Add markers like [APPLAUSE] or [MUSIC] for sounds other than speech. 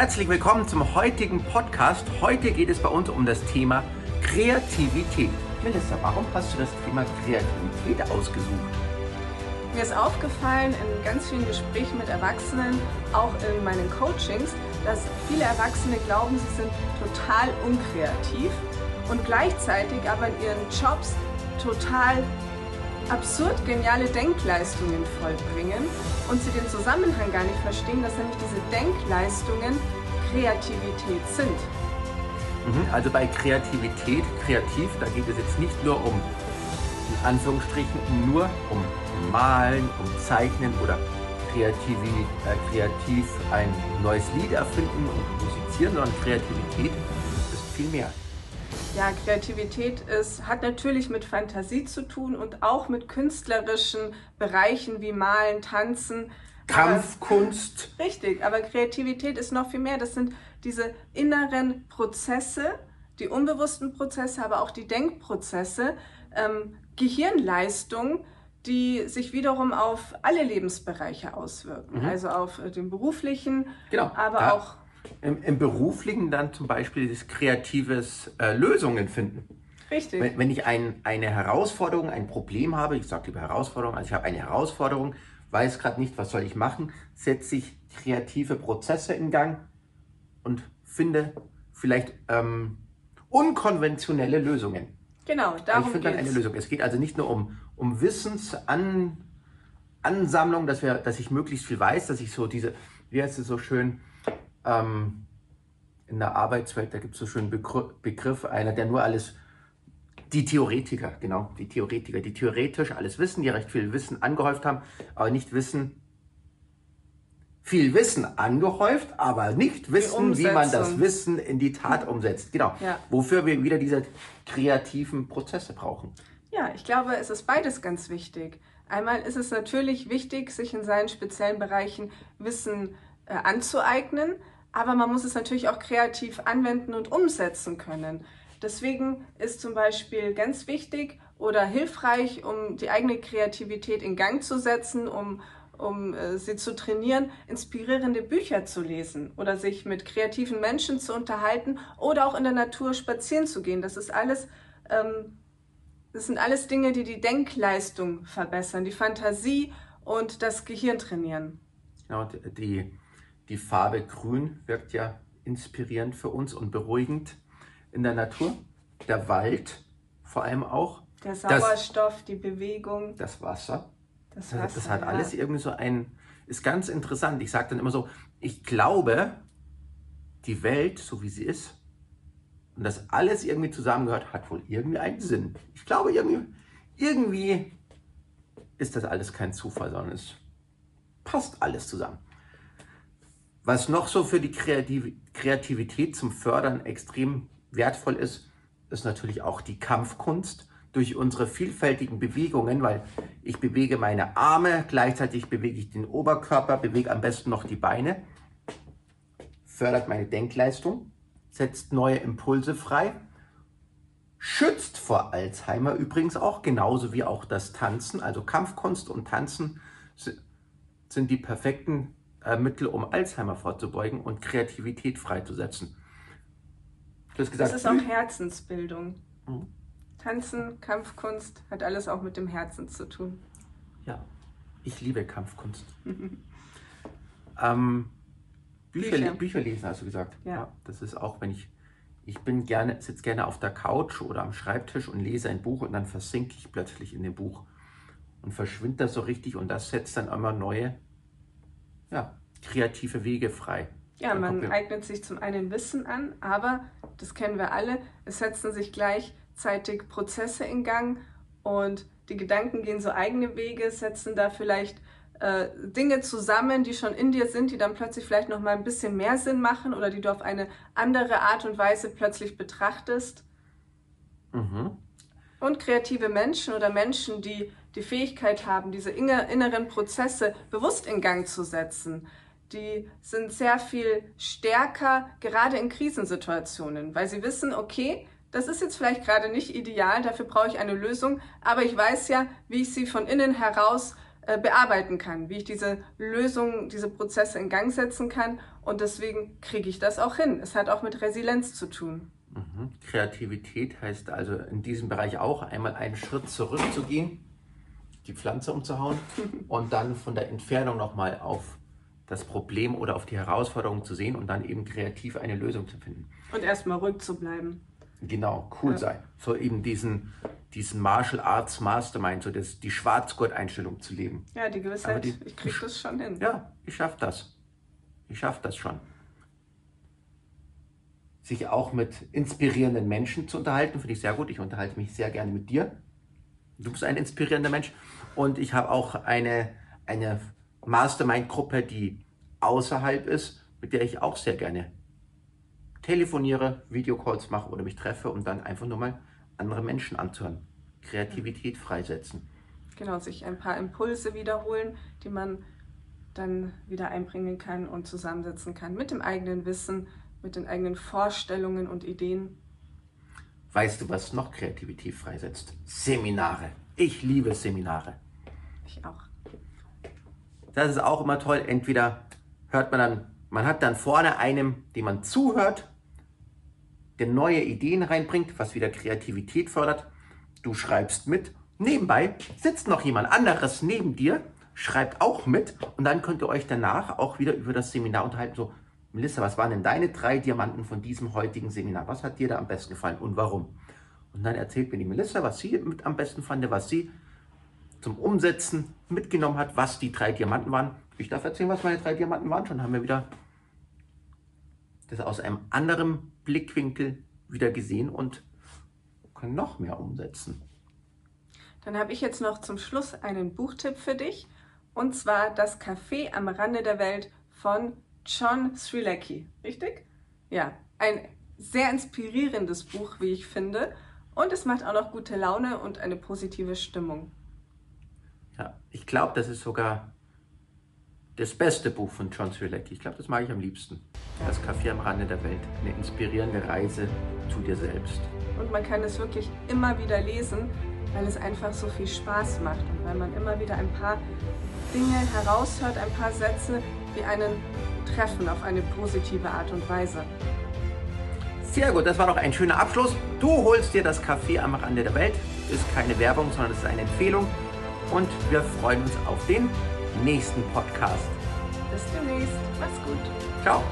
Herzlich willkommen zum heutigen Podcast. Heute geht es bei uns um das Thema Kreativität. Melissa, warum hast du das Thema Kreativität ausgesucht? Mir ist aufgefallen in ganz vielen Gesprächen mit Erwachsenen, auch in meinen Coachings, dass viele Erwachsene glauben, sie sind total unkreativ und gleichzeitig aber in ihren Jobs total absurd geniale Denkleistungen vollbringen und sie den Zusammenhang gar nicht verstehen, dass nämlich diese Denkleistungen Kreativität sind. Mhm, also bei Kreativität, kreativ, da geht es jetzt nicht nur um, in Anführungsstrichen, nur um Malen, um Zeichnen oder kreativ, äh, kreativ ein neues Lied erfinden und musizieren, sondern Kreativität ist viel mehr. Ja, Kreativität ist, hat natürlich mit Fantasie zu tun und auch mit künstlerischen Bereichen wie Malen, Tanzen. Kampfkunst. Aber, richtig, aber Kreativität ist noch viel mehr. Das sind diese inneren Prozesse, die unbewussten Prozesse, aber auch die Denkprozesse, ähm, Gehirnleistung, die sich wiederum auf alle Lebensbereiche auswirken. Mhm. Also auf den beruflichen, genau. aber da, auch im, im, Beruflichen dann zum Beispiel das kreatives äh, Lösungen finden. Richtig. Wenn, wenn ich ein, eine Herausforderung, ein Problem habe, ich sage lieber Herausforderung, also ich habe eine Herausforderung, weiß gerade nicht, was soll ich machen, setze ich kreative Prozesse in Gang und finde vielleicht ähm, unkonventionelle Lösungen. Genau, darum Ich finde dann eine Lösung. Es geht also nicht nur um, um Wissensansammlung, dass, wir, dass ich möglichst viel weiß, dass ich so diese, wie heißt es so schön, ähm, in der Arbeitswelt, da gibt es so schön Begriff, Begriff, einer, der nur alles, die Theoretiker, genau, die Theoretiker, die theoretisch alles wissen, die recht viel Wissen angehäuft haben, aber nicht wissen, viel Wissen angehäuft, aber nicht wissen, wie man das Wissen in die Tat umsetzt. Genau. Ja. Wofür wir wieder diese kreativen Prozesse brauchen. Ja, ich glaube, es ist beides ganz wichtig. Einmal ist es natürlich wichtig, sich in seinen speziellen Bereichen Wissen äh, anzueignen, aber man muss es natürlich auch kreativ anwenden und umsetzen können. Deswegen ist zum Beispiel ganz wichtig oder hilfreich, um die eigene Kreativität in Gang zu setzen, um, um äh, sie zu trainieren, inspirierende Bücher zu lesen oder sich mit kreativen Menschen zu unterhalten oder auch in der Natur spazieren zu gehen. Das ist alles, ähm, das sind alles Dinge, die die Denkleistung verbessern, die Fantasie und das Gehirn trainieren. Genau, die, die Farbe Grün wirkt ja inspirierend für uns und beruhigend in der Natur. Der Wald vor allem auch. Der Sauerstoff, das, die Bewegung. Das Wasser. Das, Wasser, das hat ja. alles irgendwie so ein, ist ganz interessant. Ich sage dann immer so, ich glaube, die Welt, so wie sie ist, und das alles irgendwie zusammengehört, hat wohl irgendwie einen Sinn. Ich glaube, irgendwie, irgendwie ist das alles kein Zufall, sondern es passt alles zusammen. Was noch so für die Kreativität zum Fördern extrem wertvoll ist, ist natürlich auch die Kampfkunst durch unsere vielfältigen Bewegungen, weil ich bewege meine Arme, gleichzeitig bewege ich den Oberkörper, bewege am besten noch die Beine, fördert meine Denkleistung, setzt neue Impulse frei, schützt vor Alzheimer übrigens auch, genauso wie auch das Tanzen, also Kampfkunst und Tanzen sind die perfekten äh, Mittel, um Alzheimer vorzubeugen und Kreativität freizusetzen. Du hast gesagt, das ist auch Herzensbildung. Mhm. Tanzen, Kampfkunst hat alles auch mit dem Herzen zu tun. Ja, ich liebe Kampfkunst. [LAUGHS] ähm, Bücher, Bücher. Bücher, lesen, hast du gesagt. Ja. ja. Das ist auch, wenn ich, ich bin gerne, sitze gerne auf der Couch oder am Schreibtisch und lese ein Buch und dann versinke ich plötzlich in dem Buch und verschwinde das so richtig und das setzt dann immer neue ja, kreative Wege frei. Ja, man eignet sich zum einen Wissen an, aber das kennen wir alle, es setzen sich gleichzeitig Prozesse in Gang und die Gedanken gehen so eigene Wege, setzen da vielleicht äh, Dinge zusammen, die schon in dir sind, die dann plötzlich vielleicht noch mal ein bisschen mehr Sinn machen oder die du auf eine andere Art und Weise plötzlich betrachtest. Mhm. Und kreative Menschen oder Menschen, die die Fähigkeit haben, diese inneren Prozesse bewusst in Gang zu setzen, die sind sehr viel stärker, gerade in Krisensituationen, weil sie wissen, okay, das ist jetzt vielleicht gerade nicht ideal, dafür brauche ich eine Lösung, aber ich weiß ja, wie ich sie von innen heraus äh, bearbeiten kann, wie ich diese Lösungen, diese Prozesse in Gang setzen kann. Und deswegen kriege ich das auch hin. Es hat auch mit Resilienz zu tun. Mhm. Kreativität heißt also in diesem Bereich auch einmal einen Schritt zurückzugehen, die Pflanze umzuhauen [LAUGHS] und dann von der Entfernung nochmal auf das Problem oder auf die Herausforderung zu sehen und dann eben kreativ eine Lösung zu finden. Und erstmal ruhig zu bleiben. Genau, cool ja. sein. So eben diesen, diesen Martial Arts Mastermind, so das, die Schwarzgurt-Einstellung zu leben. Ja, die Gewissheit, die, ich kriege das schon hin. Ja, ich schaffe das. Ich schaffe das schon. Sich auch mit inspirierenden Menschen zu unterhalten, finde ich sehr gut. Ich unterhalte mich sehr gerne mit dir. Du bist ein inspirierender Mensch. Und ich habe auch eine, eine Mastermind-Gruppe, die außerhalb ist, mit der ich auch sehr gerne telefoniere, Videocalls mache oder mich treffe, um dann einfach nur mal andere Menschen anzuhören. Kreativität freisetzen. Genau, sich ein paar Impulse wiederholen, die man dann wieder einbringen kann und zusammensetzen kann mit dem eigenen Wissen, mit den eigenen Vorstellungen und Ideen. Weißt du, was noch Kreativität freisetzt? Seminare. Ich liebe Seminare. Ich auch. Das ist auch immer toll. Entweder hört man dann, man hat dann vorne einem, dem man zuhört, der neue Ideen reinbringt, was wieder Kreativität fördert. Du schreibst mit. Nebenbei sitzt noch jemand anderes neben dir, schreibt auch mit und dann könnt ihr euch danach auch wieder über das Seminar unterhalten. So, Melissa, was waren denn deine drei Diamanten von diesem heutigen Seminar? Was hat dir da am besten gefallen und warum? Und dann erzählt mir die Melissa, was sie mit am besten fand, was sie zum Umsetzen mitgenommen hat, was die drei Diamanten waren. Ich darf erzählen, was meine drei Diamanten waren. Schon haben wir wieder das aus einem anderen Blickwinkel wieder gesehen und können noch mehr umsetzen. Dann habe ich jetzt noch zum Schluss einen Buchtipp für dich. Und zwar Das Café am Rande der Welt von John Srilecki. Richtig? Ja, ein sehr inspirierendes Buch, wie ich finde. Und es macht auch noch gute Laune und eine positive Stimmung. Ja, ich glaube, das ist sogar das beste Buch von John Swilecki. Ich glaube, das mag ich am liebsten. Das Café am Rande der Welt. Eine inspirierende Reise zu dir selbst. Und man kann es wirklich immer wieder lesen, weil es einfach so viel Spaß macht und weil man immer wieder ein paar Dinge heraushört, ein paar Sätze, die einen treffen auf eine positive Art und Weise. Sehr gut, das war doch ein schöner Abschluss. Du holst dir das Café am Rande der Welt. Ist keine Werbung, sondern es ist eine Empfehlung. Und wir freuen uns auf den nächsten Podcast. Bis demnächst. Mach's gut. Ciao.